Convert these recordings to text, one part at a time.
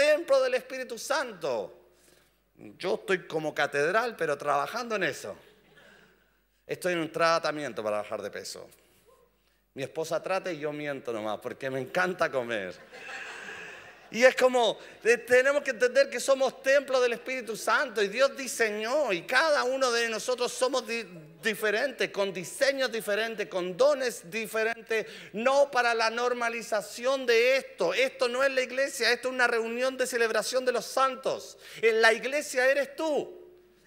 templo del Espíritu Santo. Yo estoy como catedral, pero trabajando en eso. Estoy en un tratamiento para bajar de peso. Mi esposa trata y yo miento nomás, porque me encanta comer. Y es como, tenemos que entender que somos templo del Espíritu Santo y Dios diseñó y cada uno de nosotros somos diferentes, con diseños diferentes, con dones diferentes, no para la normalización de esto. Esto no es la iglesia, esto es una reunión de celebración de los santos. En la iglesia eres tú.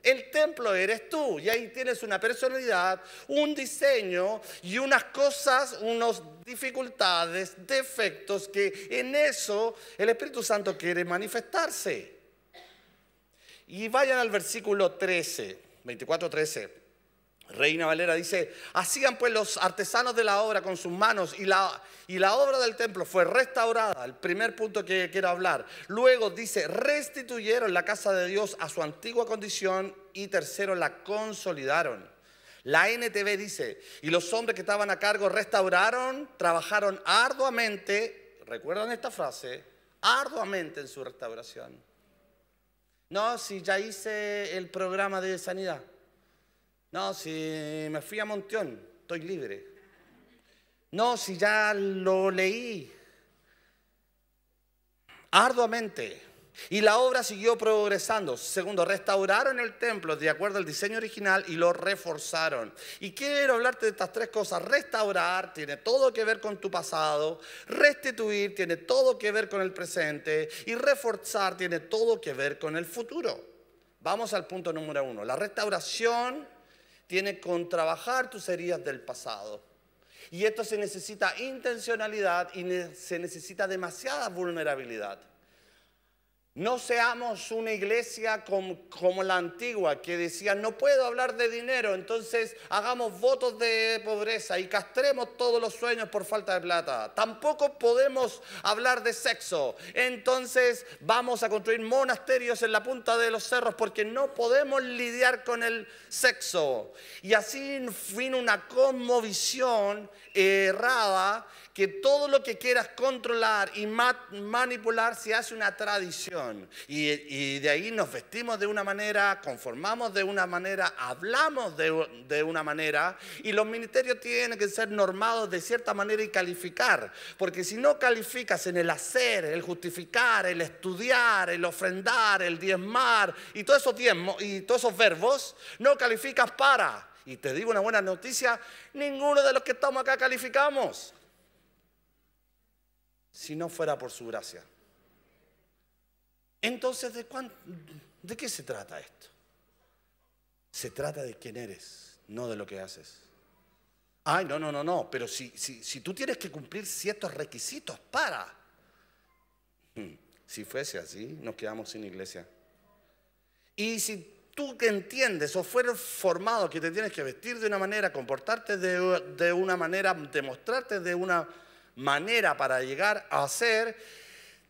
El templo eres tú y ahí tienes una personalidad, un diseño y unas cosas, unas dificultades, defectos que en eso el Espíritu Santo quiere manifestarse. Y vayan al versículo 13, 24, 13. Reina Valera dice, hacían pues los artesanos de la obra con sus manos y la, y la obra del templo fue restaurada, el primer punto que quiero hablar. Luego dice, restituyeron la casa de Dios a su antigua condición y tercero, la consolidaron. La NTV dice, y los hombres que estaban a cargo restauraron, trabajaron arduamente, recuerdan esta frase, arduamente en su restauración. No, si ya hice el programa de sanidad. No, si me fui a Monteón, estoy libre. No, si ya lo leí arduamente. Y la obra siguió progresando. Segundo, restauraron el templo de acuerdo al diseño original y lo reforzaron. Y quiero hablarte de estas tres cosas. Restaurar tiene todo que ver con tu pasado. Restituir tiene todo que ver con el presente. Y reforzar tiene todo que ver con el futuro. Vamos al punto número uno. La restauración tiene con trabajar tus heridas del pasado. Y esto se necesita intencionalidad y se necesita demasiada vulnerabilidad. No seamos una iglesia como, la antigua que decía, no puedo hablar de dinero, entonces hagamos votos de pobreza y castremos todos los sueños por falta de plata. Tampoco podemos hablar de sexo, entonces vamos a construir monasterios en la punta de los cerros porque no podemos lidiar con el sexo. Y así vino una conmovisión errada que todo lo que quieras controlar y manipular se hace una tradición. Y, de ahí nos vestimos de una manera, conformamos de una manera, hablamos de, una manera y los ministerios tienen que ser normados de cierta manera y calificar. Porque si no calificas en el hacer, el justificar, el estudiar, el ofrendar, el diezmar y y todos esos verbos, no calificas para. Y te digo una buena noticia, ninguno de los que estamos acá calificamos si no fuera por su gracia. Entonces, ¿de, ¿de qué se trata esto? Se trata de quién eres, no de lo que haces. Ay, no, no, no, no, pero si, si, si tú tienes que cumplir ciertos requisitos para... Hmm, si fuese así, nos quedamos sin iglesia. Y si tú que entiendes o fueras formado que te tienes que vestir de una manera, comportarte de, de una manera, demostrarte de una manera para llegar a ser.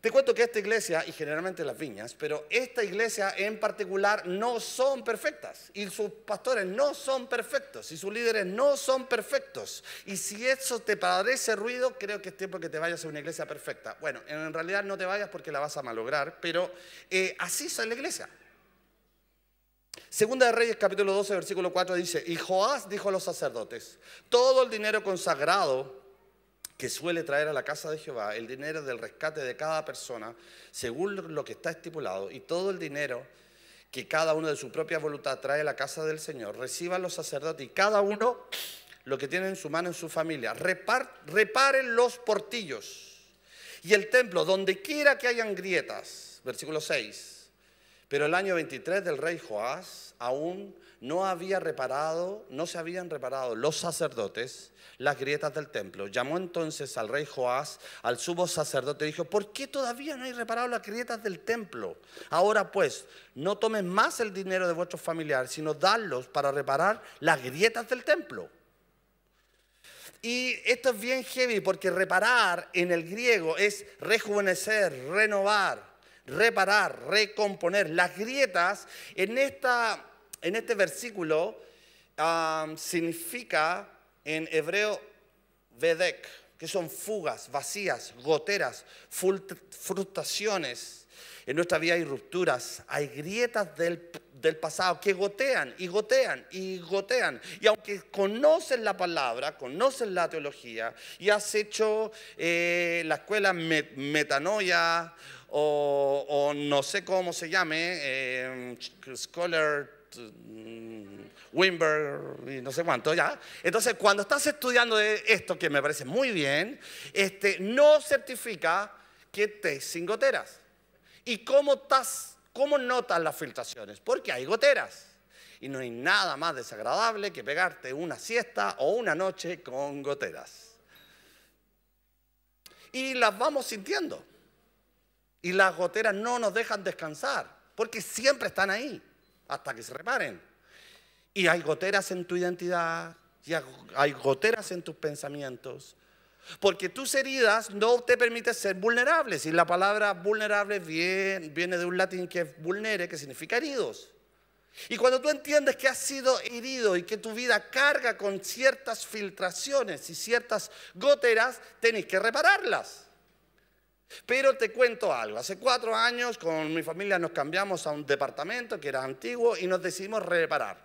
Te cuento que esta iglesia, y generalmente las viñas, pero esta iglesia en particular no son perfectas. Y sus pastores no son perfectos. Y sus líderes no son perfectos. Y si eso te parece ruido, creo que es tiempo que te vayas a una iglesia perfecta. Bueno, en realidad no te vayas porque la vas a malograr, pero eh, así es la iglesia. Segunda de Reyes capítulo 12, versículo 4 dice, y Joás dijo a los sacerdotes, todo el dinero consagrado que suele traer a la casa de Jehová el dinero del rescate de cada persona, según lo que está estipulado, y todo el dinero que cada uno de su propia voluntad trae a la casa del Señor, reciban los sacerdotes y cada uno lo que tiene en su mano en su familia. reparen los portillos y el templo, donde quiera que hayan grietas. Versículo 6. Pero el año 23 del rey Joás aún no había reparado, no se habían reparado los sacerdotes las grietas del templo. Llamó entonces al rey Joás, al sumo sacerdote, y dijo, ¿por qué todavía no hay reparado las grietas del templo? Ahora pues, no tomen más el dinero de vuestros familiares, sino darlos para reparar las grietas del templo. Y esto es bien heavy porque reparar en el griego es rejuvenecer, renovar, reparar, recomponer. Las grietas en, esta, en este versículo significa en hebreo vedek, que son fugas, vacías, goteras, frustraciones. En nuestra vida hay rupturas, hay grietas del, pasado que gotean y gotean y gotean. Y aunque conocen la palabra, conocen la teología y has hecho eh, la escuela metanoia o, no sé cómo se llame, eh, Scholar Wimber y no sé cuánto, ¿ya? Entonces, cuando estás estudiando esto, que me parece muy bien, este, no certifica que estés sin goteras. ¿Y cómo, estás, cómo notas las filtraciones? Porque hay goteras. Y no hay nada más desagradable que pegarte una siesta o una noche con goteras. Y las vamos sintiendo. Y las goteras no nos dejan descansar, porque siempre están ahí, hasta que se reparen. Y hay goteras en tu identidad, y hay goteras en tus pensamientos, porque tus heridas no te permiten ser vulnerables. Y la palabra vulnerable viene, de un latín que es vulnere, que significa heridos. Y cuando tú entiendes que has sido herido y que tu vida carga con ciertas filtraciones y ciertas goteras, tenés que repararlas. Pero te cuento algo, hace cuatro años con mi familia nos cambiamos a un departamento que era antiguo y nos decidimos reparar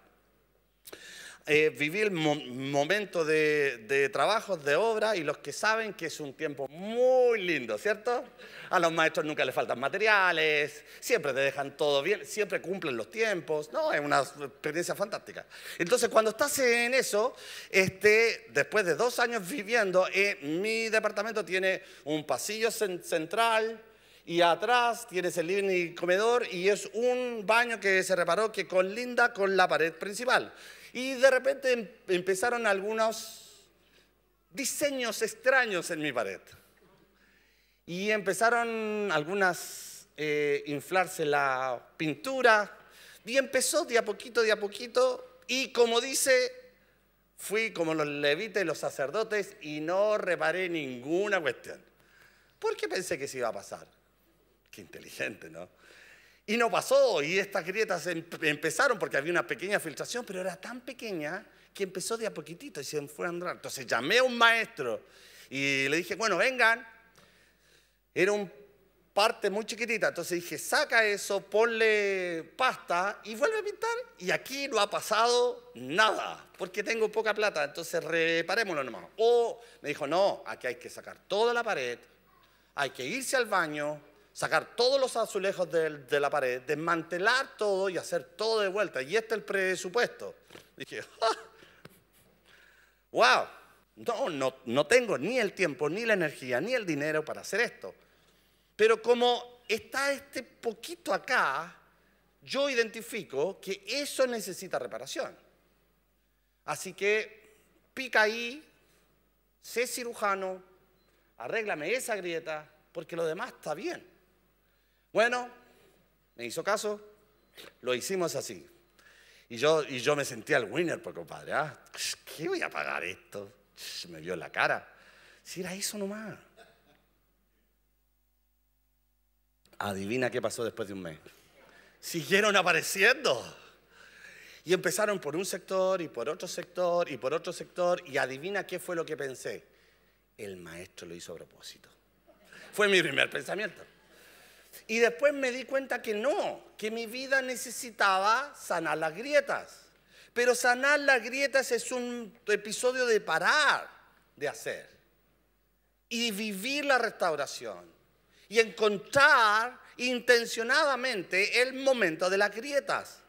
eh, viví el momento de, de trabajos, de obra, y los que saben que es un tiempo muy lindo, ¿cierto? A los maestros nunca les faltan materiales, siempre te dejan todo bien, siempre cumplen los tiempos, ¿no? Es una experiencia fantástica. Entonces, cuando estás en eso, este, después de dos años viviendo, eh, mi departamento tiene un pasillo central, y atrás tienes el living comedor y es un baño que se reparó que colinda con la pared principal. Y de repente em, empezaron algunos diseños extraños en mi pared. Y empezaron algunas eh, inflarse la pintura. Y empezó de a poquito, de a poquito. Y como dice, fui como los levitas y los sacerdotes y no reparé ninguna cuestión. ¿Por qué pensé que se iba a pasar? Qué inteligente, ¿no? Y no pasó, y estas grietas em, empezaron porque había una pequeña filtración, pero era tan pequeña que empezó de a poquitito y se fue a andar. Entonces llamé a un maestro y le dije, bueno, vengan. Era un parte muy chiquitita, entonces dije, saca eso, ponle pasta y vuelve a pintar. Y aquí no ha pasado nada, porque tengo poca plata, entonces reparémoslo nomás. O me dijo, no, aquí hay que sacar toda la pared, hay que irse al baño, sacar todos los azulejos de, la pared, desmantelar todo y hacer todo de vuelta. Y este es el presupuesto. Dije, wow, no, no, no tengo ni el tiempo, ni la energía, ni el dinero para hacer esto. Pero como está este poquito acá, yo identifico que eso necesita reparación. Así que pica ahí, sé cirujano, arréglame esa grieta, porque lo demás está bien. Bueno, me hizo caso, lo hicimos así. Y yo, y yo me sentía el winner, pues compadre, ¿ah? ¿qué voy a pagar esto? Me vio la cara. Si era eso nomás. Adivina qué pasó después de un mes. Siguieron apareciendo. Y empezaron por un sector y por otro sector y por otro sector. Y adivina qué fue lo que pensé. El maestro lo hizo a propósito. Fue mi primer pensamiento. Y después me di cuenta que no, que mi vida necesitaba sanar las grietas. Pero sanar las grietas es un episodio de parar de hacer y vivir la restauración y encontrar intencionadamente el momento de las grietas.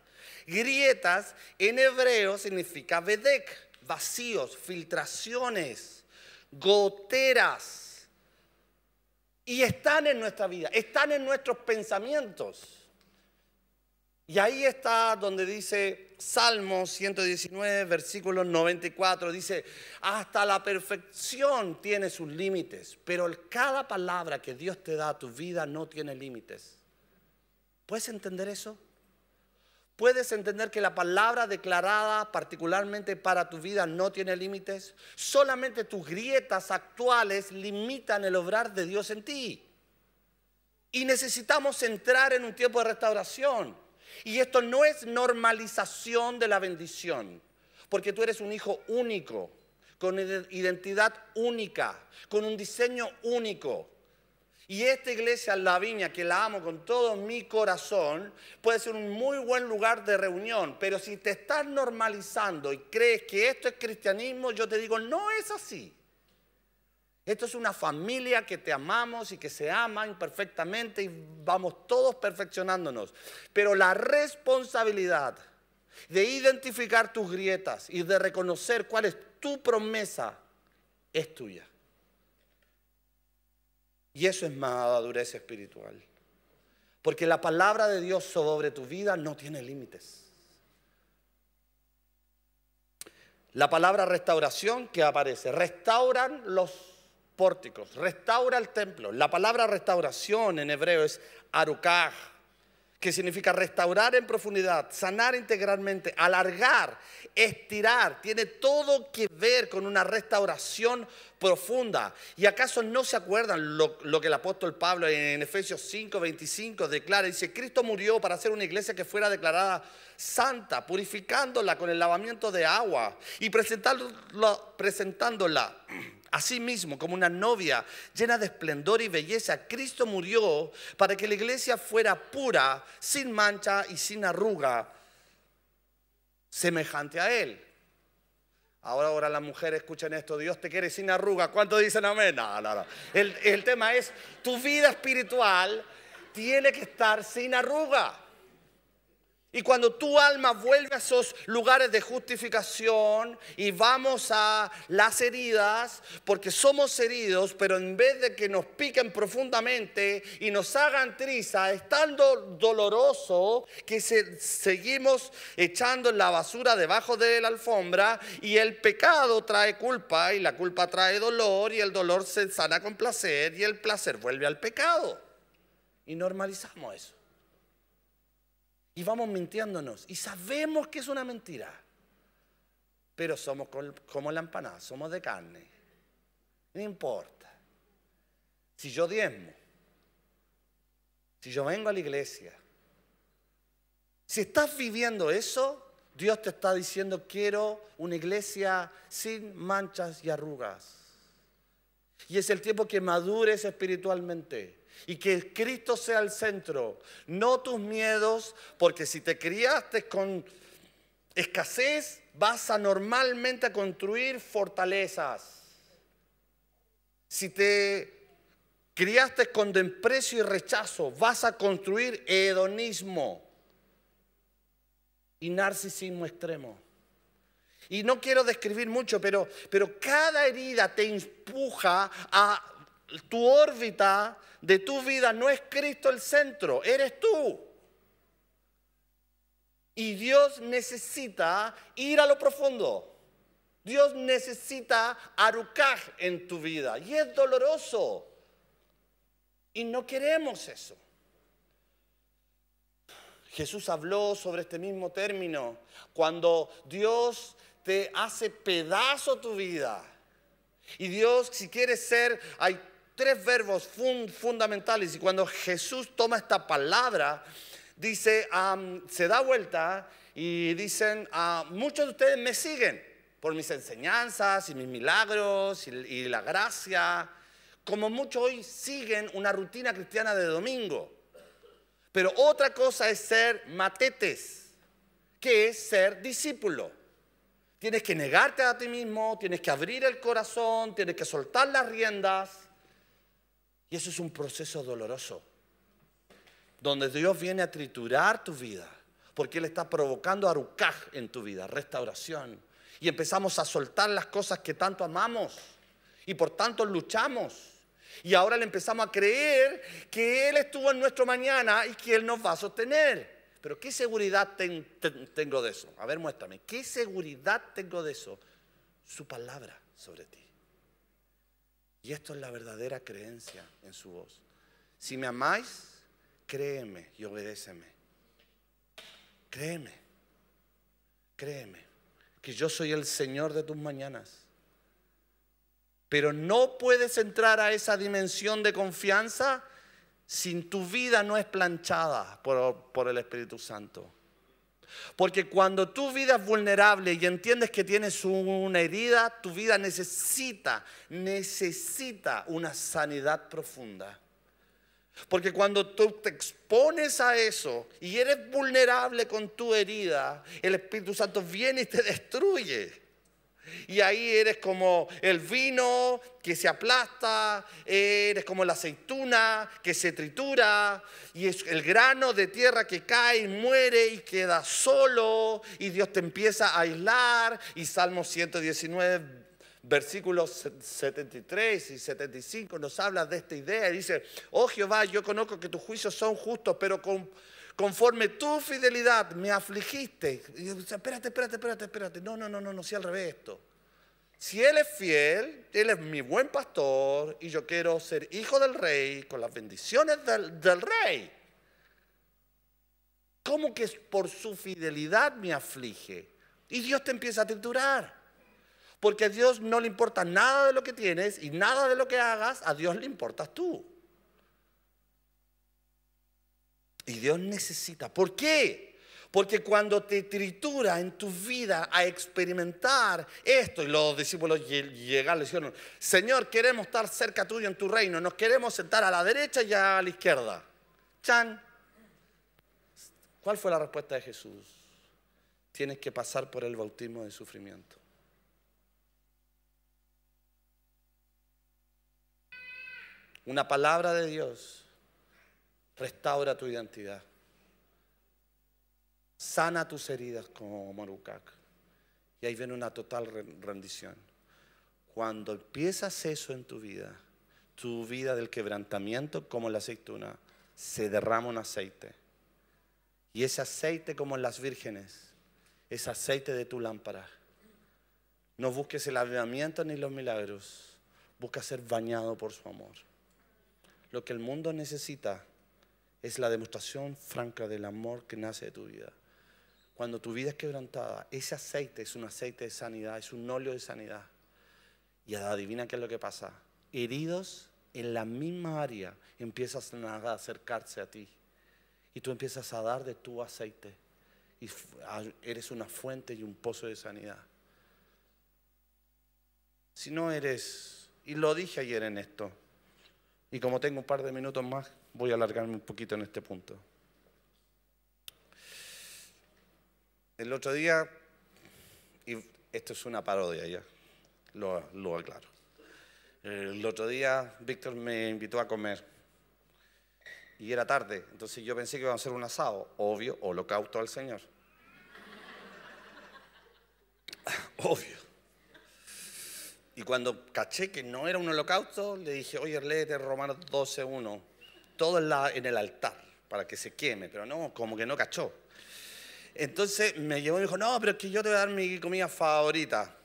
Grietas en hebreo significa vedek, vacíos, filtraciones, goteras y están en nuestra vida, están en nuestros pensamientos. Y ahí está donde dice Salmo 119, versículo 94, dice, hasta la perfección tiene sus límites, pero cada palabra que Dios te da a tu vida no tiene límites. ¿Puedes entender eso? ¿Puedes entender que la palabra declarada particularmente para tu vida no tiene límites? Solamente tus grietas actuales limitan el obrar de Dios en ti. Y necesitamos entrar en un tiempo de restauración. Y esto no es normalización de la bendición, porque tú eres un hijo único, con identidad única, con un diseño único. Y esta iglesia, La Viña, que la amo con todo mi corazón, puede ser un muy buen lugar de reunión. Pero si te estás normalizando y crees que esto es cristianismo, yo te digo, no es así. Esto es una familia que te amamos y que se aman perfectamente y vamos todos perfeccionándonos. Pero la responsabilidad de identificar tus grietas y de reconocer cuál es tu promesa es tuya. Y eso es madurez espiritual. Porque la palabra de Dios sobre tu vida no tiene límites. La palabra restauración que aparece, restauran los pórticos, restaura el templo. La palabra restauración en hebreo es arukaj, que significa restaurar en profundidad, sanar integralmente, alargar, estirar. Tiene todo que ver con una restauración profunda. ¿Y acaso no se acuerdan lo, que el apóstol Pablo en Efesios 5, 25 declara? Dice, Cristo murió para hacer una iglesia que fuera declarada santa, purificándola con el lavamiento de agua y presentándola, presentándola Así mismo, como una novia llena de esplendor y belleza, Cristo murió para que la iglesia fuera pura, sin mancha y sin arruga, semejante a Él. Ahora, ahora las mujeres escuchan esto, Dios te quiere sin arruga. ¿Cuánto dicen amén? No, no, no. El, el tema es, tu vida espiritual tiene que estar sin arruga. Y cuando tu alma vuelve a esos lugares de justificación y vamos a las heridas, porque somos heridos, pero en vez de que nos piquen profundamente y nos hagan triza, es tan doloroso que seguimos echando la basura debajo de la alfombra y el pecado trae culpa y la culpa trae dolor y el dolor se sana con placer y el placer vuelve al pecado. Y normalizamos eso. Y vamos mintiéndonos. Y sabemos que es una mentira. Pero somos como la empanada, somos de carne. No importa. Si yo diezmo, si yo vengo a la iglesia, si estás viviendo eso, Dios te está diciendo, quiero una iglesia sin manchas y arrugas. Y es el tiempo que madures espiritualmente y que Cristo sea el centro, no tus miedos, porque si te criaste con escasez, vas a normalmente a construir fortalezas. Si te criaste con desprecio y rechazo, vas a construir hedonismo y narcisismo extremo. Y no quiero describir mucho, pero, pero cada herida te empuja a tu órbita de tu vida no es Cristo el centro, eres tú. Y Dios necesita ir a lo profundo. Dios necesita arucar en tu vida. Y es doloroso. Y no queremos eso. Jesús habló sobre este mismo término. Cuando Dios te hace pedazo tu vida. Y Dios, si quiere ser, hay tres verbos fundamentales y cuando Jesús toma esta palabra, dice, se da vuelta y dicen, ah, muchos de ustedes me siguen por mis enseñanzas y mis milagros y, y la gracia, como muchos hoy siguen una rutina cristiana de domingo. Pero otra cosa es ser matetes, que es ser discípulo. Tienes que negarte a ti mismo, tienes que abrir el corazón, tienes que soltar las riendas y eso es un proceso doloroso, donde Dios viene a triturar tu vida, porque Él está provocando arucaj en tu vida, restauración. Y empezamos a soltar las cosas que tanto amamos y por tanto luchamos. Y ahora le empezamos a creer que Él estuvo en nuestro mañana y que Él nos va a sostener. Pero ¿qué seguridad tengo de eso? A ver, muéstrame. ¿Qué seguridad tengo de eso? Su palabra sobre ti. Y esto es la verdadera creencia en su voz. Si me amáis, créeme y obedéceme. Créeme, créeme, que yo soy el Señor de tus mañanas. Pero no puedes entrar a esa dimensión de confianza si tu vida no es planchada por, por el Espíritu Santo. Porque cuando tu vida es vulnerable y entiendes que tienes una herida, tu vida necesita, necesita una sanidad profunda. Porque cuando tú te expones a eso y eres vulnerable con tu herida, el Espíritu Santo viene y te destruye. Y ahí eres como el vino que se aplasta, eres como la aceituna que se tritura, y es el grano de tierra que cae y muere y queda solo, y Dios te empieza a aislar. Y Salmo 119 versículos 73 y 75 nos habla de esta idea y dice, oh Jehová, yo conozco que tus juicios son justos, pero conforme tu fidelidad me afligiste. Y yo, espérate, espérate, espérate, espérate. No, no, no, no, no, si al revés esto. Si Él es fiel, Él es mi buen pastor y yo quiero ser hijo del rey con las bendiciones del, del rey. ¿Cómo que por su fidelidad me aflige? Y Dios te empieza a triturar. Porque a Dios no le importa nada de lo que tienes y nada de lo que hagas, a Dios le importas tú. Y Dios necesita. ¿Por qué? Porque cuando te tritura en tu vida a experimentar esto, y los discípulos llegan le dijeron, Señor, queremos estar cerca tuyo en tu reino, nos queremos sentar a la derecha y a la izquierda. Chan. ¿Cuál fue la respuesta de Jesús? Tienes que pasar por el bautismo de sufrimiento. Una palabra de Dios restaura tu identidad. Sana tus heridas como Morucac. Y ahí viene una total rendición. Cuando empiezas eso en tu vida, tu vida del quebrantamiento como la aceituna, se derrama un aceite. Y ese aceite como en las vírgenes, es aceite de tu lámpara. No busques el avivamiento ni los milagros, busca ser bañado por su amor. Lo que el mundo necesita es la demostración franca del amor que nace de tu vida. Cuando tu vida es quebrantada, ese aceite es un aceite de sanidad, es un óleo de sanidad. Y adivina qué es lo que pasa. Heridos en la misma área empiezas a acercarse a ti. Y tú empiezas a dar de tu aceite. Y eres una fuente y un pozo de sanidad. Si no eres, y lo dije ayer en esto, y como tengo un par de minutos más, voy a alargarme un poquito en este punto. El otro día, y esto es una parodia ya, lo, lo aclaro. El otro día Víctor me invitó a comer y era tarde, entonces yo pensé que iba a hacer un asado, obvio, holocausto al Señor. obvio. Y cuando caché que no era un holocausto, le dije, oye, léete Romanos 12.1, todo en, el altar, para que se queme, pero no, como que no cachó. Entonces me llevó y me dijo, no, pero es que yo te voy a dar mi comida favorita.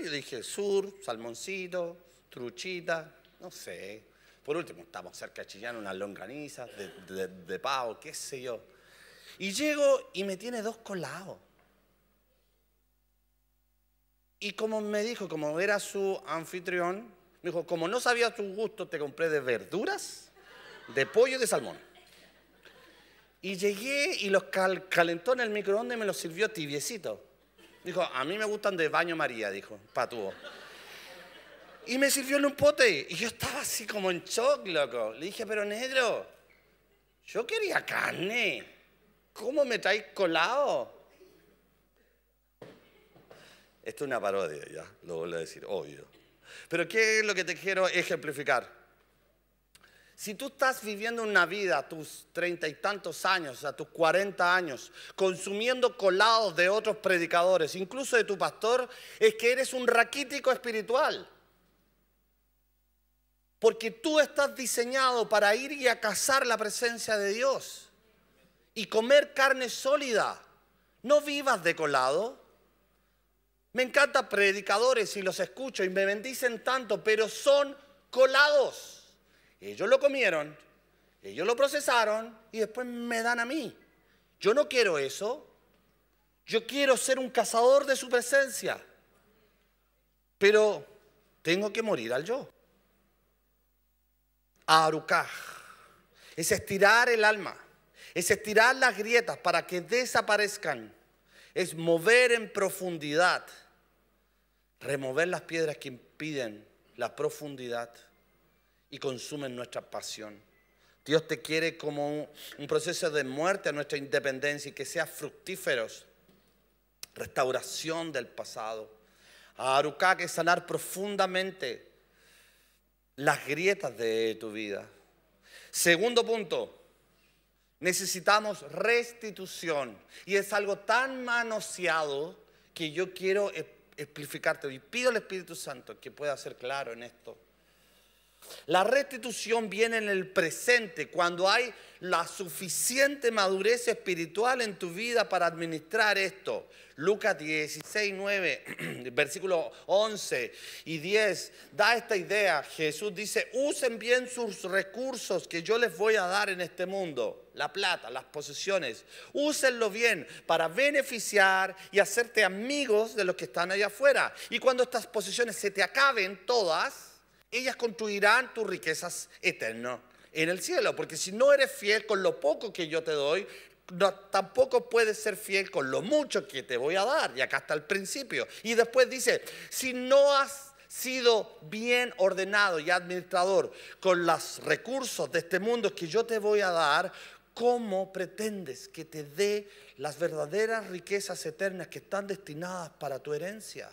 Yo dije, sur, salmoncito, truchita, no sé. Por último, estamos cerca de Chillán, unas longanizas de, de, de pavo, qué sé yo. Y llego y me tiene dos colados. Y como me dijo, como era su anfitrión, me dijo, como no sabía tu gusto, te compré de verduras, de pollo y de salmón. Y llegué y los calentó en el microondas y me los sirvió tibiecito. Dijo, a mí me gustan de baño María, dijo, patúo. Y me sirvió en un pote. Y yo estaba así como en shock, loco. Le dije, pero negro, yo quería carne. ¿Cómo me traes colado? Esto es una parodia, ya, lo voy a decir, obvio. Pero ¿qué es lo que te quiero ejemplificar? Si tú estás viviendo una vida a tus treinta y tantos años, a tus cuarenta años, consumiendo colados de otros predicadores, incluso de tu pastor, es que eres un raquítico espiritual. Porque tú estás diseñado para ir y a cazar la presencia de Dios y comer carne sólida. No vivas de colado. Me encantan predicadores y los escucho y me bendicen tanto, pero son colados. Ellos lo comieron, ellos lo procesaron y después me dan a mí. Yo no quiero eso. Yo quiero ser un cazador de su presencia. Pero tengo que morir al yo. Arucaj. Es estirar el alma. Es estirar las grietas para que desaparezcan es mover en profundidad, remover las piedras que impiden la profundidad y consumen nuestra pasión. Dios te quiere como un, proceso de muerte a nuestra independencia y que sea fructíferos. Restauración del pasado. A Aruká que sanar profundamente las grietas de tu vida. Segundo punto, necesitamos restitución. Y es algo tan manoseado que yo quiero explicarte. Y pido al Espíritu Santo que pueda ser claro en esto. La restitución viene en el presente, cuando hay la suficiente madurez espiritual en tu vida para administrar esto. Lucas 16, 9, versículo 11 y 10 da esta idea. Jesús dice, usen bien sus recursos que yo les voy a dar en este mundo. La plata, las posesiones. Úsenlo bien para beneficiar y hacerte amigos de los que están allá afuera. Y cuando estas posesiones se te acaben todas, ellas construirán tus riquezas eternas en el cielo. Porque si no eres fiel con lo poco que yo te doy, tampoco puedes ser fiel con lo mucho que te voy a dar. Y acá está el principio. Y después dice, si no has sido bien ordenado y administrador con los recursos de este mundo que yo te voy a dar, ¿cómo pretendes que te dé las verdaderas riquezas eternas que están destinadas para tu herencia?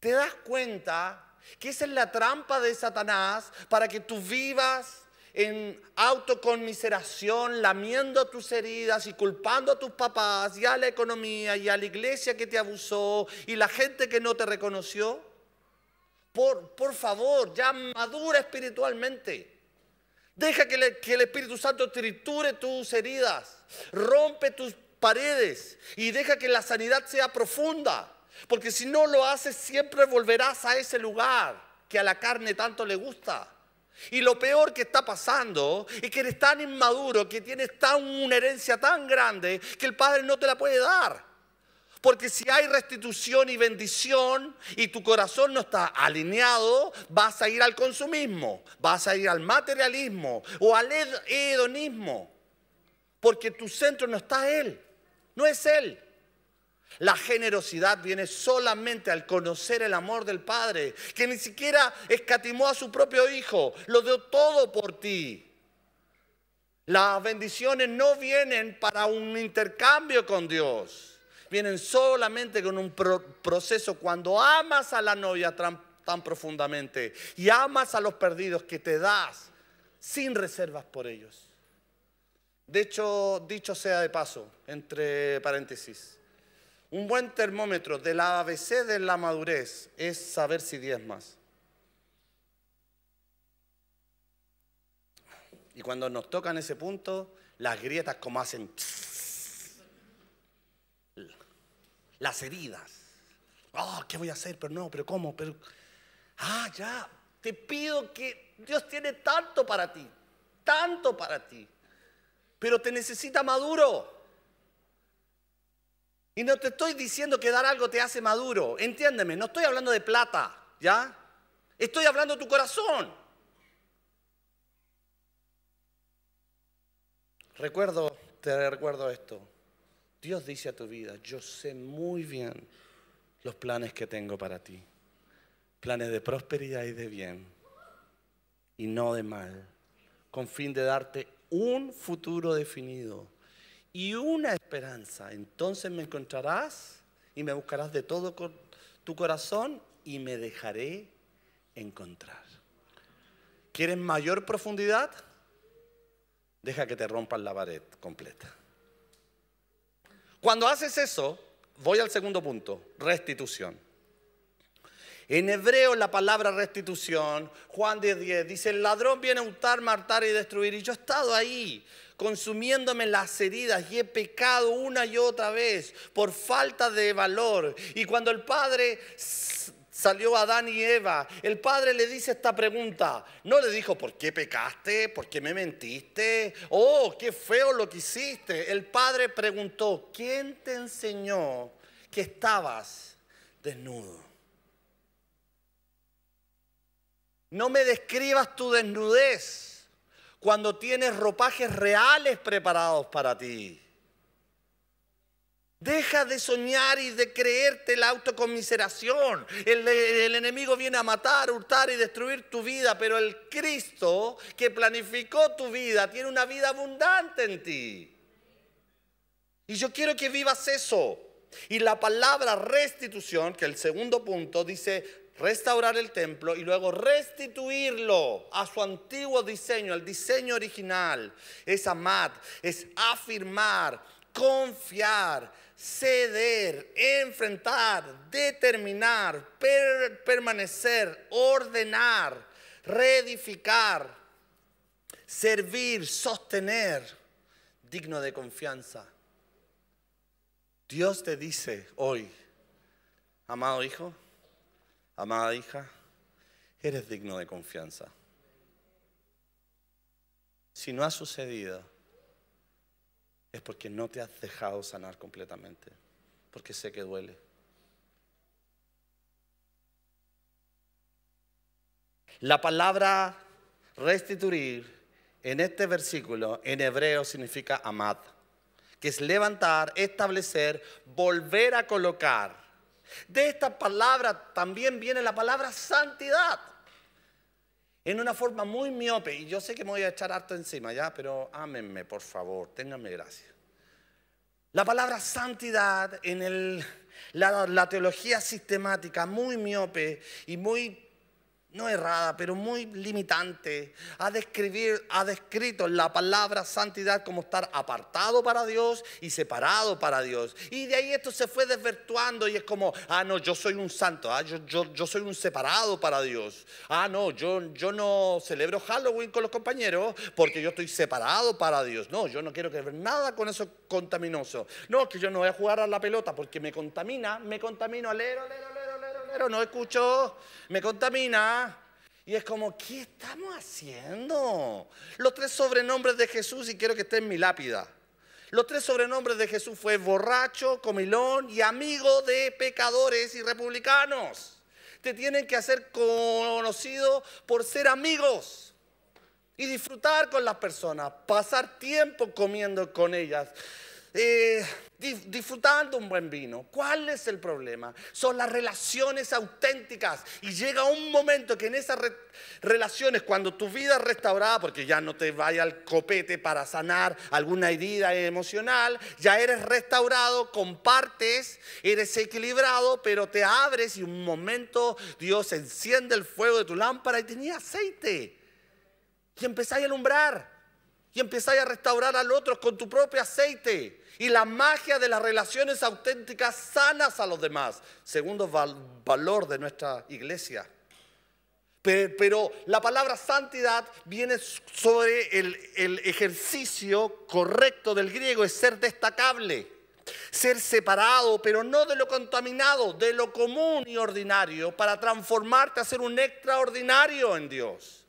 ¿Te das cuenta que esa es la trampa de Satanás para que tú vivas en autoconmiseración, lamiendo tus heridas y culpando a tus papás y a la economía y a la iglesia que te abusó y la gente que no te reconoció? Por, por favor, ya madura espiritualmente. Deja que, que el Espíritu Santo triture tus heridas, rompe tus paredes y deja que la sanidad sea profunda. Porque si no lo haces, siempre volverás a ese lugar que a la carne tanto le gusta. Y lo peor que está pasando es que eres tan inmaduro, que tienes tan, una herencia tan grande que el Padre no te la puede dar. Porque si hay restitución y bendición y tu corazón no está alineado, vas a ir al consumismo, vas a ir al materialismo o al hedonismo. Porque tu centro no está Él, no es Él. La generosidad viene solamente al conocer el amor del Padre, que ni siquiera escatimó a su propio Hijo, lo dio todo por ti. Las bendiciones no vienen para un intercambio con Dios, vienen solamente con un proceso cuando amas a la novia tan, profundamente y amas a los perdidos que te das sin reservas por ellos. De hecho, dicho sea de paso, entre paréntesis, un buen termómetro de la ABC de la madurez es saber si más. Y cuando nos tocan ese punto, las grietas como hacen las heridas. Oh, ¿qué voy a hacer? Pero no, pero ¿cómo? Pero ah, ya, te pido que Dios tiene tanto para ti, tanto para ti, pero te necesita maduro. Y no te estoy diciendo que dar algo te hace maduro. Entiéndeme, no estoy hablando de plata, ¿ya? Estoy hablando de tu corazón. Recuerdo, te recuerdo esto. Dios dice a tu vida, yo sé muy bien los planes que tengo para ti. Planes de prosperidad y de bien. Y no de mal. Con fin de darte un futuro definido y una esperanza. Entonces me encontrarás y me buscarás de todo tu corazón y me dejaré encontrar. ¿Quieres mayor profundidad? Deja que te rompan la pared completa. Cuando haces eso, voy al segundo punto, restitución. En hebreo la palabra restitución, Juan 10:10, dice, el ladrón viene a hurtar, matar y destruir. Y yo he estado ahí consumiéndome las heridas y he pecado una y otra vez por falta de valor. Y cuando el Padre salió Adán y Eva, el Padre le dice esta pregunta. No le dijo, ¿por qué pecaste? ¿Por qué me mentiste? Oh, qué feo lo que hiciste. El Padre preguntó, ¿quién te enseñó que estabas desnudo? No me describas tu desnudez cuando tienes ropajes reales preparados para ti. Deja de soñar y de creerte la autocomiseración. El, el, enemigo viene a matar, hurtar y destruir tu vida, pero el Cristo que planificó tu vida tiene una vida abundante en ti. Y yo quiero que vivas eso. Y la palabra restitución, que el segundo punto dice restaurar el templo y luego restituirlo a su antiguo diseño, al diseño original, es amar, es afirmar, confiar, ceder, enfrentar, determinar, permanecer, ordenar, reedificar, servir, sostener, digno de confianza. Dios te dice hoy, amado hijo, amada hija, eres digno de confianza. Si no ha sucedido, es porque no te has dejado sanar completamente, porque sé que duele. La palabra restituir en este versículo en hebreo significa amad que es levantar, establecer, volver a colocar. De esta palabra también viene la palabra santidad. En una forma muy miope, y yo sé que me voy a echar harto encima ya, pero ámenme, por favor, ténganme gracia. La palabra santidad en la, la teología sistemática muy miope y muy no errada, pero muy limitante, ha, ha descrito la palabra santidad como estar apartado para Dios y separado para Dios. Y de ahí esto se fue desvirtuando y es como, ah, no, yo soy un santo, ah, yo, yo, yo, soy un separado para Dios. Ah, no, yo, yo no celebro Halloween con los compañeros porque yo estoy separado para Dios. No, yo no quiero que ver nada con eso contaminoso. No, que yo no voy a jugar a la pelota porque me contamina, me contamino, alero, alero, alero pero no escucho, me contamina. Y es como, ¿qué estamos haciendo? Los tres sobrenombres de Jesús, y quiero que esté en mi lápida. Los tres sobrenombres de Jesús fue borracho, comilón y amigo de pecadores y republicanos. Te tienen que hacer conocido por ser amigos y disfrutar con las personas, pasar tiempo comiendo con ellas. Eh, disfrutando un buen vino. ¿Cuál es el problema? Son las relaciones auténticas. Y llega un momento que en esas relaciones, cuando tu vida es restaurada, porque ya no te vaya al copete para sanar alguna herida emocional, ya eres restaurado, compartes, eres equilibrado, pero te abres y un momento Dios enciende el fuego de tu lámpara y tenía aceite. Y empezáis a alumbrar. Y empezáis a restaurar al otro con tu propio aceite y la magia de las relaciones auténticas sanas a los demás. Segundo valor de nuestra iglesia. Pero, la palabra santidad viene sobre el, el ejercicio correcto del griego, es ser destacable, ser separado, pero no de lo contaminado, de lo común y ordinario, para transformarte a ser un extraordinario en Dios.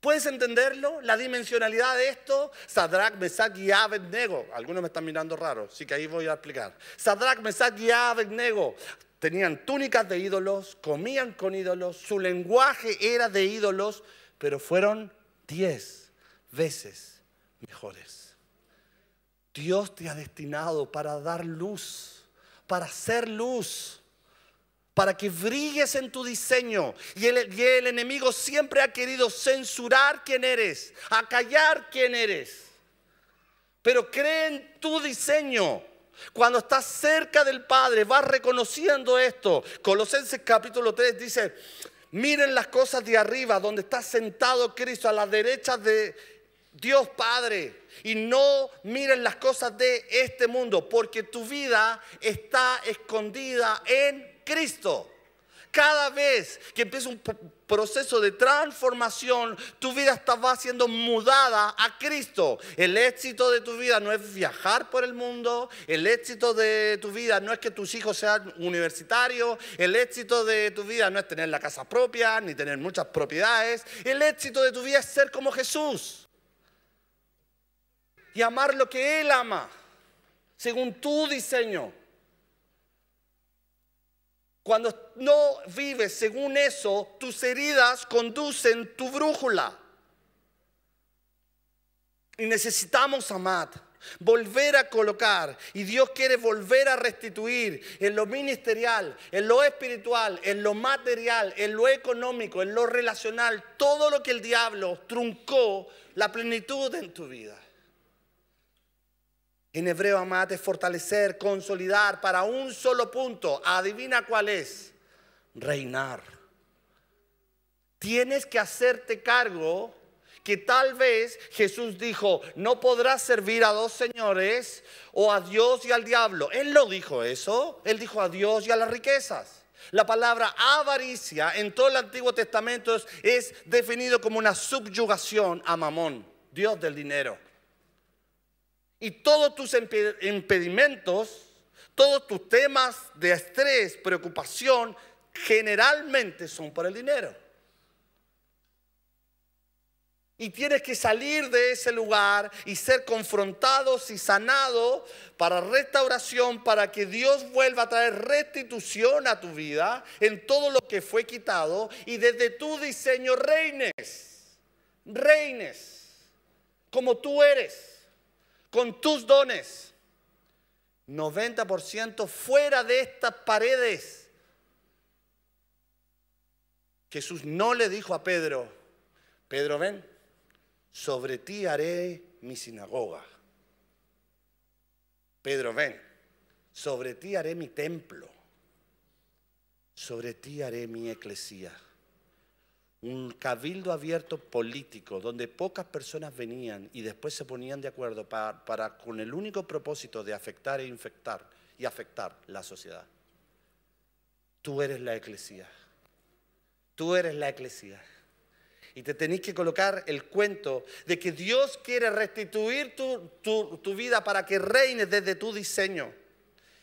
¿Puedes entenderlo? La dimensionalidad de esto. Sadrach, Mesach y Abednego. Algunos me están mirando raro, así que ahí voy a explicar. Sadrach, Mesach y Abednego tenían túnicas de ídolos, comían con ídolos, su lenguaje era de ídolos, pero fueron diez veces mejores. Dios te ha destinado para dar luz, para hacer luz para que brilles en tu diseño. Y el, enemigo siempre ha querido censurar quién eres, acallar quién eres. Pero cree en tu diseño. Cuando estás cerca del Padre, vas reconociendo esto. Colosenses capítulo 3 dice, miren las cosas de arriba, donde está sentado Cristo a la derecha de Dios Padre. Y no miren las cosas de este mundo, porque tu vida está escondida en Cristo. Cada vez que empieza un proceso de transformación, tu vida estaba siendo mudada a Cristo. El éxito de tu vida no es viajar por el mundo, el éxito de tu vida no es que tus hijos sean universitarios, el éxito de tu vida no es tener la casa propia ni tener muchas propiedades, el éxito de tu vida es ser como Jesús y amar lo que Él ama, según tu diseño. Cuando no vives según eso, tus heridas conducen tu brújula. Y necesitamos amar. volver a colocar. Y Dios quiere volver a restituir en lo ministerial, en lo espiritual, en lo material, en lo económico, en lo relacional, todo lo que el diablo truncó la plenitud en tu vida. En hebreo, amate, fortalecer, consolidar para un solo punto. Adivina cuál es. Reinar. Tienes que hacerte cargo que tal vez Jesús dijo, no podrás servir a dos señores o a Dios y al diablo. Él no dijo eso, él dijo a Dios y a las riquezas. La palabra avaricia en todo el Antiguo Testamento es, es definido como una subyugación a Mamón, Dios del dinero. Y todos tus impedimentos, todos tus temas de estrés, preocupación, generalmente son por el dinero. Y tienes que salir de ese lugar y ser confrontados y sanados para restauración, para que Dios vuelva a traer restitución a tu vida en todo lo que fue quitado y desde tu diseño reines, reines como tú eres, con tus dones. 90% fuera de estas paredes. Jesús no le dijo a Pedro, Pedro ven, sobre ti haré mi sinagoga. Pedro, ven, sobre ti haré mi templo, sobre ti haré mi eclesía. Un cabildo abierto político donde pocas personas venían y después se ponían de acuerdo para, con el único propósito de afectar e infectar y afectar la sociedad. Tú eres la eclesía. Tú eres la eclesía. Y te tenéis que colocar el cuento de que Dios quiere restituir tu, vida para que reines desde tu diseño.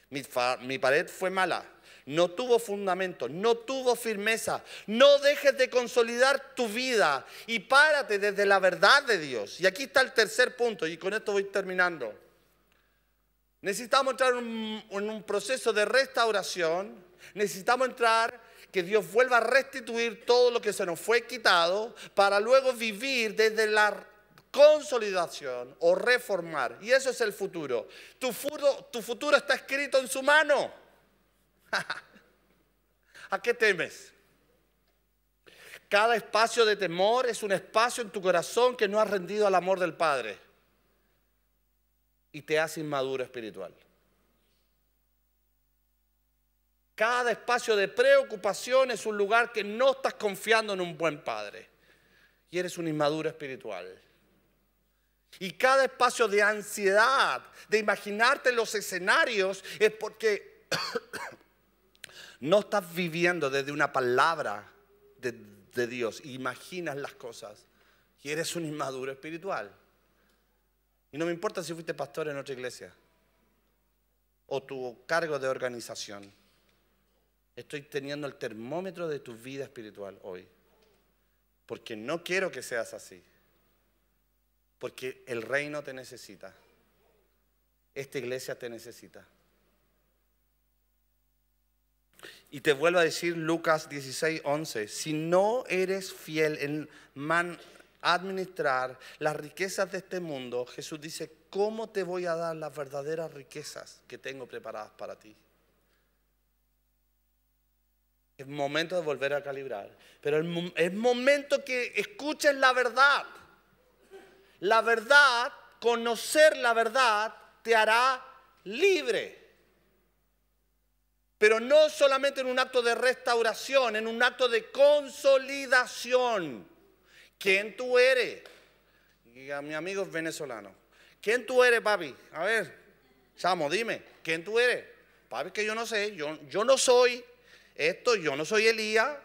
Mi pared fue mala, no tuvo fundamento, no tuvo firmeza. No dejes de consolidar tu vida y párate desde la verdad de Dios. Y aquí está el tercer punto y con esto voy terminando. Necesitamos entrar en un proceso de restauración, necesitamos entrar que Dios vuelva a restituir todo lo que se nos fue quitado para luego vivir desde la consolidación o reformar. Y eso es el futuro. Tu futuro, tu futuro está escrito en su mano. ¿A qué temes? Cada espacio de temor es un espacio en tu corazón que no ha rendido al amor del Padre y te hace inmaduro espiritual. Cada espacio de preocupación es un lugar que no estás confiando en un buen padre. Y eres un inmaduro espiritual. Y cada espacio de ansiedad, de imaginarte los escenarios, es porque no estás viviendo desde una palabra de, Dios. Imaginas las cosas. Y eres un inmaduro espiritual. Y no me importa si fuiste pastor en otra iglesia o tu cargo de organización. Estoy teniendo el termómetro de tu vida espiritual hoy. Porque no quiero que seas así. Porque el reino te necesita. Esta iglesia te necesita. Y te vuelvo a decir Lucas 16, 11, si no eres fiel en administrar las riquezas de este mundo, Jesús dice, ¿cómo te voy a dar las verdaderas riquezas que tengo preparadas para ti? Es momento de volver a calibrar. Pero es momento que escuches la verdad. La verdad, conocer la verdad, te hará libre. Pero no solamente en un acto de restauración, en un acto de consolidación. ¿Quién tú eres? Y a mi amigo es venezolano. ¿Quién tú eres, papi? A ver, Samo, dime, ¿quién tú eres? Papi, que yo no sé, yo, yo no soy esto, yo no soy Elías,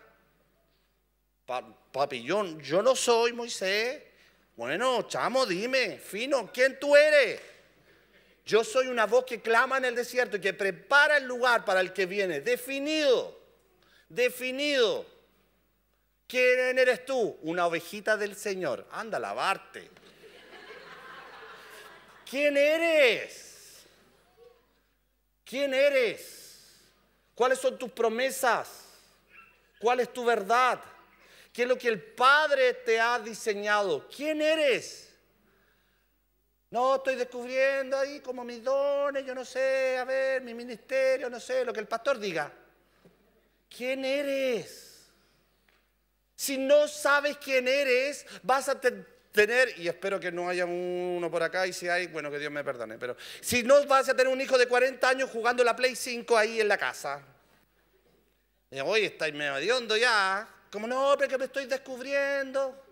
papi, yo, no soy Moisés. Bueno, chamo, dime, fino, ¿quién tú eres? Yo soy una voz que clama en el desierto y que prepara el lugar para el que viene. Definido, definido. ¿Quién eres tú? Una ovejita del Señor. Anda a lavarte. ¿Quién eres? ¿Quién eres? ¿Cuáles son tus promesas? ¿Cuál es tu verdad? ¿Qué es lo que el Padre te ha diseñado? ¿Quién eres? No, estoy descubriendo ahí como mis dones, yo no sé, a ver, mi ministerio, no sé, lo que el pastor diga. ¿Quién eres? Si no sabes quién eres, vas a tener, y espero que no haya uno por acá, y si hay, bueno, que Dios me perdone, pero si no vas a tener un hijo de 40 años jugando la Play 5 ahí en la casa. Y oye, estáis medio ya. Como no, pero que me estoy descubriendo.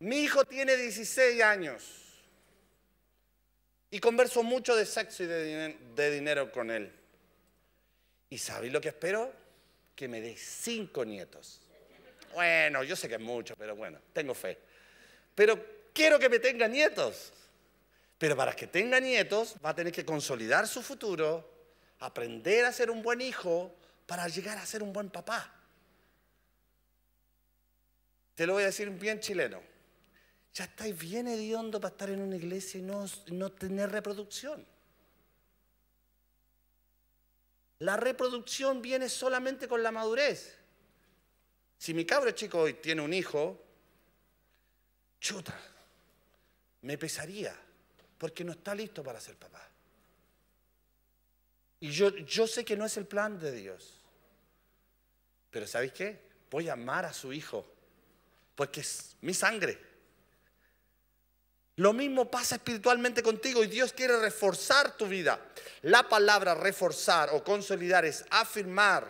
Mi hijo tiene 16 años y converso mucho de sexo y de, dinero con él. ¿Y sabéis lo que espero? Que me dé cinco nietos. Bueno, yo sé que es mucho, pero bueno, tengo fe. Pero quiero que me tenga nietos. Pero para que tenga nietos va a tener que consolidar su futuro, aprender a ser un buen hijo para llegar a ser un buen papá. Te lo voy a decir bien chileno ya estáis bien hediondo para estar en una iglesia y no, no tener reproducción. La reproducción viene solamente con la madurez. Si mi cabro chico hoy tiene un hijo, chuta, me pesaría, porque no está listo para ser papá. Y yo, yo sé que no es el plan de Dios. Pero ¿sabéis qué? Voy a amar a su hijo, porque es mi sangre. Lo mismo pasa espiritualmente contigo y Dios quiere reforzar tu vida. La palabra reforzar o consolidar es afirmar,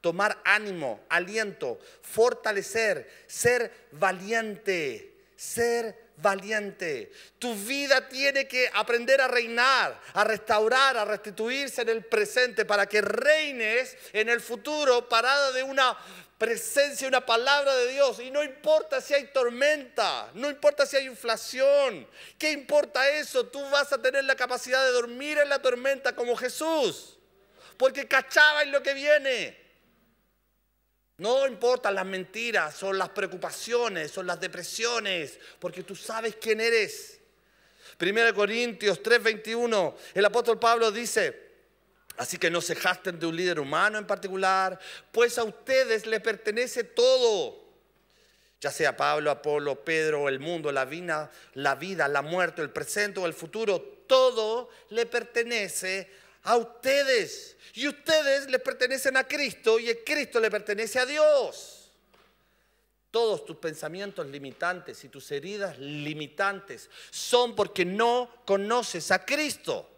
tomar ánimo, aliento, fortalecer, ser valiente, ser valiente. Tu vida tiene que aprender a reinar, a restaurar, a restituirse en el presente para que reines en el futuro parada de una presencia, una palabra de Dios. Y no importa si hay tormenta, no importa si hay inflación. ¿Qué importa eso? Tú vas a tener la capacidad de dormir en la tormenta como Jesús. Porque cachaba en lo que viene. No importan las mentiras, son las preocupaciones, son las depresiones, porque tú sabes quién eres. 1 Corintios 3:21, el apóstol Pablo dice, Así que no se jasten de un líder humano en particular, pues a ustedes les pertenece todo. Ya sea Pablo, Apolo, Pedro, el mundo, la vida, la muerte, el presente o el futuro, todo le pertenece a ustedes. Y ustedes le pertenecen a Cristo y el Cristo le pertenece a Dios. Todos tus pensamientos limitantes y tus heridas limitantes son porque no conoces a Cristo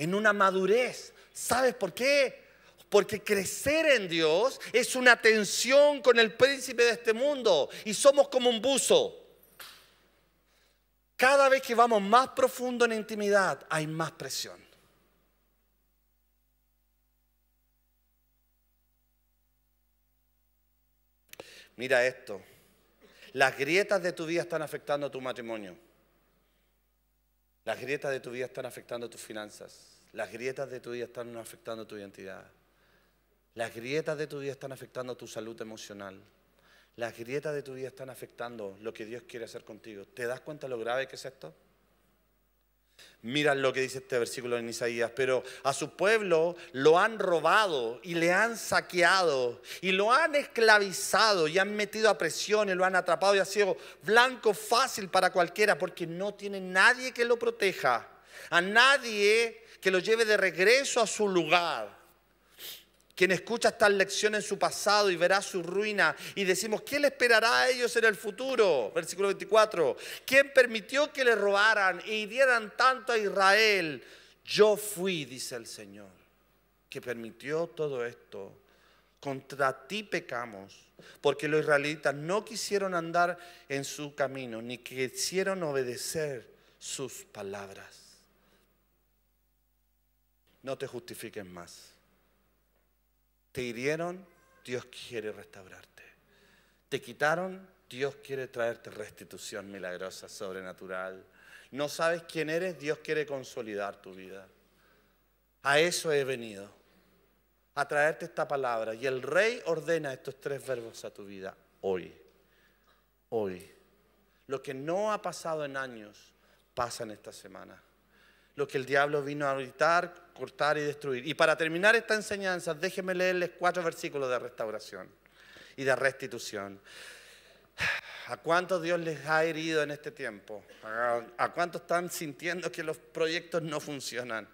en una madurez. ¿Sabes por qué? Porque crecer en Dios es una tensión con el príncipe de este mundo y somos como un buzo. Cada vez que vamos más profundo en intimidad hay más presión. Mira esto. Las grietas de tu vida están afectando a tu matrimonio. Las grietas de tu vida están afectando tus finanzas. Las grietas de tu vida están afectando tu identidad. Las grietas de tu vida están afectando tu salud emocional. Las grietas de tu vida están afectando lo que Dios quiere hacer contigo. ¿Te das cuenta lo grave que es esto? Mira lo que dice este versículo en Isaías, pero a su pueblo lo han robado y le han saqueado y lo han esclavizado y han metido a presión y lo han atrapado y ha sido blanco fácil para cualquiera porque no tiene nadie que lo proteja, a nadie que lo lleve de regreso a su lugar. Quien escucha estas lecciones en su pasado y verá su ruina y decimos, ¿qué le esperará a ellos en el futuro? Versículo 24. ¿Quién permitió que le robaran y dieran tanto a Israel? Yo fui, dice el Señor, que permitió todo esto. Contra ti pecamos, porque los israelitas no quisieron andar en su camino, ni quisieron obedecer sus palabras. No te justifiques más. Te hirieron, Dios quiere restaurarte. Te quitaron, Dios quiere traerte restitución milagrosa, sobrenatural. No sabes quién eres, Dios quiere consolidar tu vida. A eso he venido, a traerte esta palabra. Y el rey ordena estos tres verbos a tu vida hoy. Hoy. Lo que no ha pasado en años pasa en esta semana lo que el diablo vino a gritar, cortar y destruir. Y para terminar esta enseñanza, déjenme leerles cuatro versículos de restauración y de restitución. ¿A cuántos Dios les ha herido en este tiempo? ¿A, cuántos están sintiendo que los proyectos no funcionan?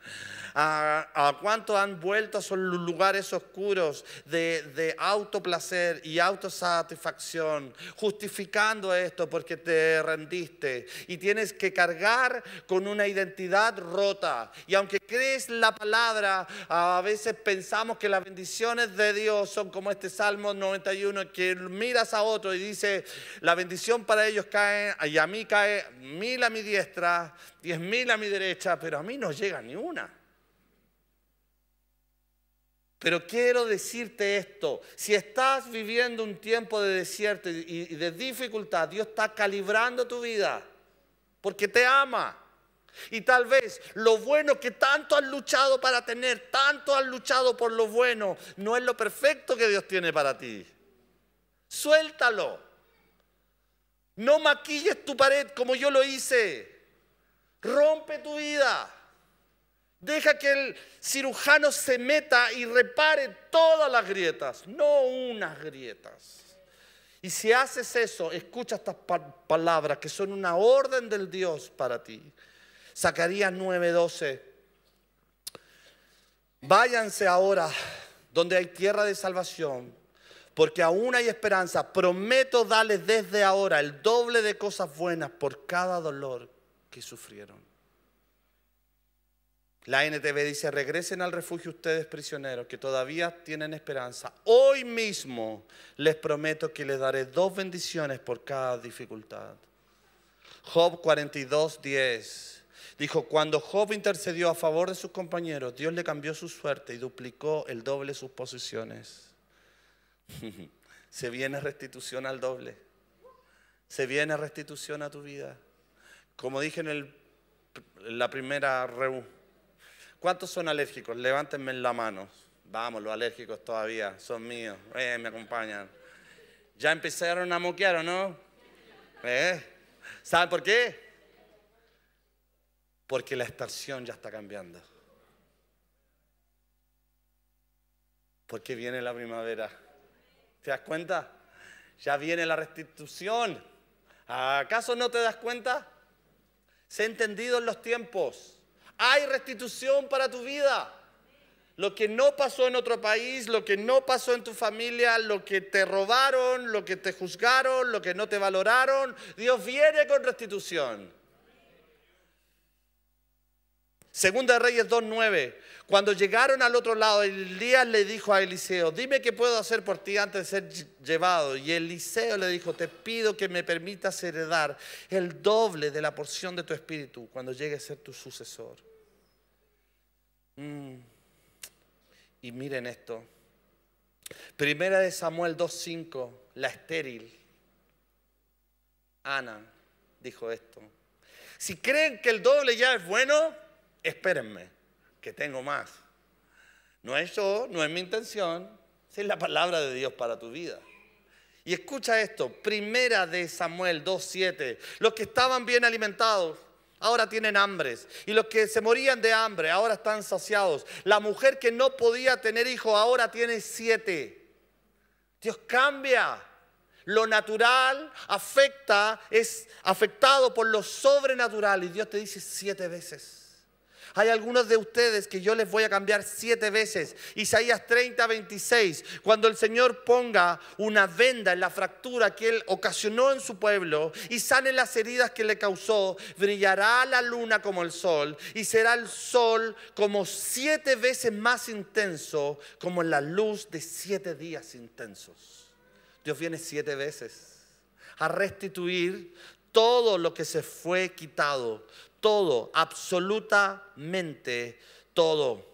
¿A, cuántos han vuelto a esos lugares oscuros de, de autoplacer y autosatisfacción, justificando esto porque te rendiste y tienes que cargar con una identidad rota? Y aunque crees la palabra, a veces pensamos que las bendiciones de Dios son como este Salmo 91, que miras a otro y dice, la bendición para ellos cae, y a mí cae mil a mi diestra, diez mil a mi derecha, pero a mí no llega ni una. Pero quiero decirte esto, si estás viviendo un tiempo de desierto y de dificultad, Dios está calibrando tu vida porque te ama. Y tal vez lo bueno que tanto has luchado para tener, tanto has luchado por lo bueno, no es lo perfecto que Dios tiene para ti. Suéltalo. No maquilles tu pared como yo lo hice. Rompe tu vida. Deja que el cirujano se meta y repare todas las grietas, no unas grietas. Y si haces eso, escucha estas palabras que son una orden del Dios para ti. Zacarías 9:12. Váyanse ahora donde hay tierra de salvación porque aún hay esperanza. Prometo darles desde ahora el doble de cosas buenas por cada dolor que sufrieron. La NTV dice, regresen al refugio ustedes prisioneros que todavía tienen esperanza. Hoy mismo les prometo que les daré dos bendiciones por cada dificultad. Job 42, 10. Dijo, cuando Job intercedió a favor de sus compañeros, Dios le cambió su suerte y duplicó el doble sus posiciones. Se viene restitución al doble. Se viene restitución a tu vida. Como dije en, la primera reunión. ¿Cuántos son alérgicos? Levántenme la mano. Vamos, los alérgicos todavía son míos. Eh, me acompañan. Ya empezaron a moquear, ¿o no? ¿Eh? ¿Saben por qué? Porque la estación ya está cambiando. Porque viene la primavera. ¿Te das cuenta? Ya viene la restitución. ¿Acaso no te das cuenta? Se ha entendido en los tiempos. Hay restitución para tu vida. Lo que no pasó en otro país, lo que no pasó en tu familia, lo que te robaron, lo que te juzgaron, lo que no te valoraron, Dios viene con restitución. Segunda de Reyes 2.9. Cuando llegaron al otro lado, Elías le dijo a Eliseo, dime qué puedo hacer por ti antes de ser llevado. Y Eliseo le dijo, te pido que me permitas heredar el doble de la porción de tu espíritu cuando llegue a ser tu sucesor. Mm. Y miren esto. Primera de Samuel 2.5, la estéril. Ana dijo esto. Si creen que el doble ya es bueno, espérenme, que tengo más. No es yo, no es mi intención, es la palabra de Dios para tu vida. Y escucha esto, primera de Samuel 2.7, los que estaban bien alimentados, ahora tienen hambres. Y los que se morían de hambre, ahora están saciados. La mujer que no podía tener hijo, ahora tiene siete. Dios cambia. Lo natural afecta, es afectado por lo sobrenatural. Y Dios te dice siete veces. Hay algunos de ustedes que yo les voy a cambiar siete veces. Isaías 30, 26. Cuando el Señor ponga una venda en la fractura que Él ocasionó en su pueblo y sane las heridas que le causó, brillará la luna como el sol y será el sol como siete veces más intenso como la luz de siete días intensos. Dios viene siete veces a restituir todo lo que se fue quitado, todo, absolutamente todo.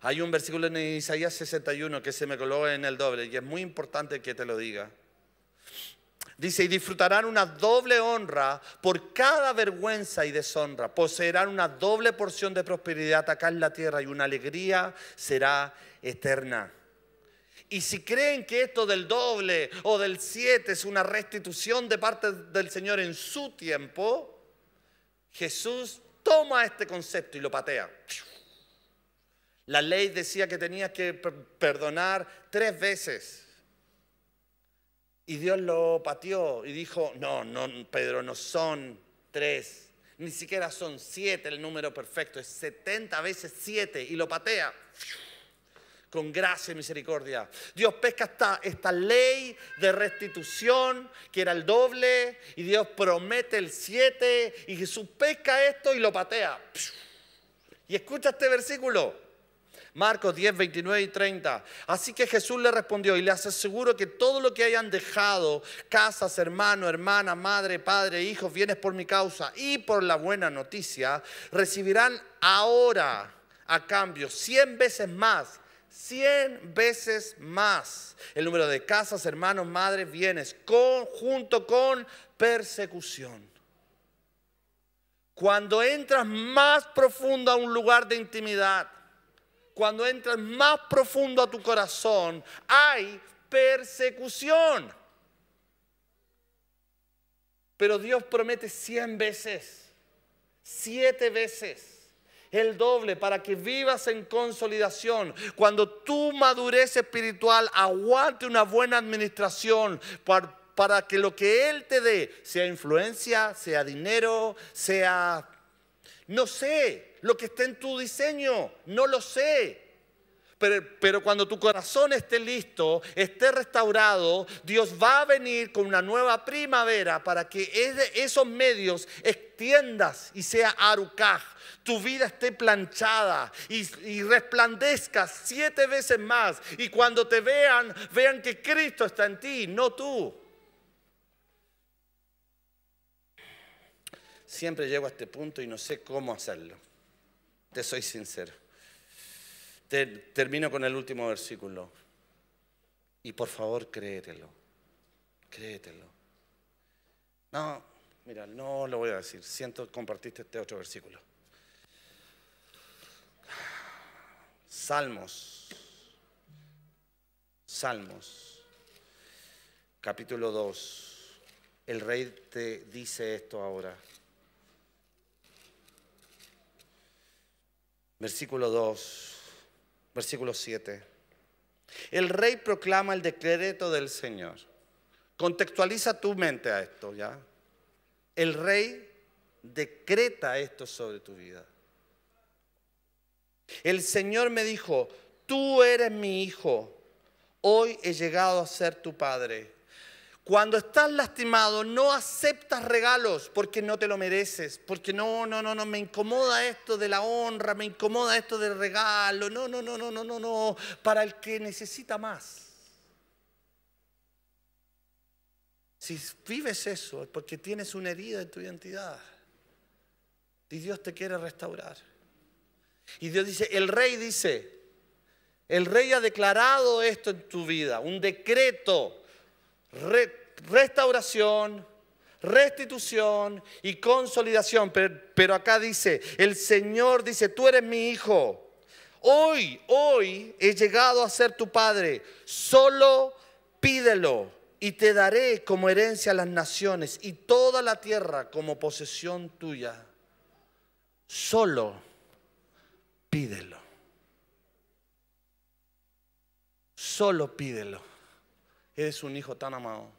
Hay un versículo en Isaías 61 que se me coló en el doble y es muy importante que te lo diga. Dice, y disfrutarán una doble honra por cada vergüenza y deshonra. Poseerán una doble porción de prosperidad acá en la tierra y una alegría será eterna. Y si creen que esto del doble o del siete es una restitución de parte del Señor en su tiempo, Jesús toma este concepto y lo patea. La ley decía que tenía que perdonar tres veces. Y Dios lo pateó y dijo, no, no, Pedro, no son tres, ni siquiera son siete el número perfecto, es 70 veces siete y lo patea con gracia y misericordia. Dios pesca esta, ley de restitución que era el doble y Dios promete el siete y Jesús pesca esto y lo patea. Y escucha este versículo. Marcos 10, 29 y 30. Así que Jesús le respondió y le aseguro que todo lo que hayan dejado, casas, hermano, hermana, madre, padre, hijos, bienes por mi causa y por la buena noticia, recibirán ahora a cambio cien veces más cien veces más el número de casas, hermanos, madres, bienes, junto con persecución. Cuando entras más profundo a un lugar de intimidad, cuando entras más profundo a tu corazón, hay persecución. Pero Dios promete cien veces, siete veces el doble para que vivas en consolidación. Cuando tu madurez espiritual aguante una buena administración para, para que lo que Él te dé, sea influencia, sea dinero, sea, no sé, lo que esté en tu diseño, no lo sé. Pero, cuando tu corazón esté listo, esté restaurado, Dios va a venir con una nueva primavera para que esos medios extiendas y sea arucaj, tu vida esté planchada y, resplandezca siete veces más. Y cuando te vean, vean que Cristo está en ti, no tú. Siempre llego a este punto y no sé cómo hacerlo. Te soy sincero. Termino con el último versículo. Y por favor, créetelo. Créetelo. No, mira, no lo voy a decir. Siento compartiste este otro versículo. Salmos. Salmos. Capítulo 2. El rey te dice esto ahora. Versículo 2. Versículo 7. El rey proclama el decreto del Señor. Contextualiza tu mente a esto, ¿ya? El rey decreta esto sobre tu vida. El Señor me dijo, tú eres mi hijo, hoy he llegado a ser tu padre. Cuando estás lastimado, no aceptas regalos porque no te lo mereces, porque no, no, no, no, me incomoda esto de la honra, me incomoda esto del regalo, no, no, no, no, no, no, no, para el que necesita más. Si vives eso es porque tienes una herida en tu identidad y Dios te quiere restaurar. Y Dios dice, el rey dice, el rey ha declarado esto en tu vida, un decreto, restauración, restitución y consolidación. Pero, pero acá dice, el Señor dice, tú eres mi hijo. Hoy, hoy he llegado a ser tu padre. Solo pídelo y te daré como herencia a las naciones y toda la tierra como posesión tuya. Solo pídelo. Solo pídelo. Eres un hijo tan amado.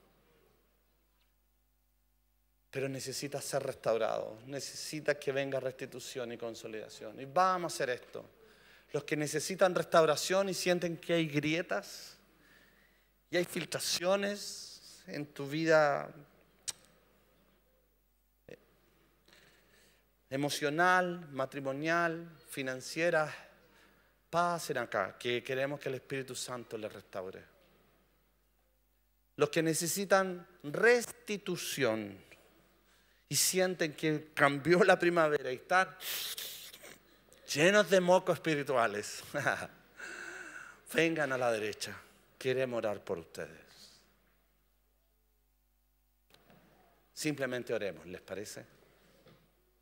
Pero necesitas ser restaurado. Necesitas que venga restitución y consolidación. Y vamos a hacer esto. Los que necesitan restauración y sienten que hay grietas y hay filtraciones en tu vida emocional, matrimonial, financiera, pasen acá, que queremos que el Espíritu Santo les restaure. Los que necesitan restitución y sienten que cambió la primavera y están llenos de mocos espirituales, vengan a la derecha, queremos orar por ustedes. Simplemente oremos, ¿les parece?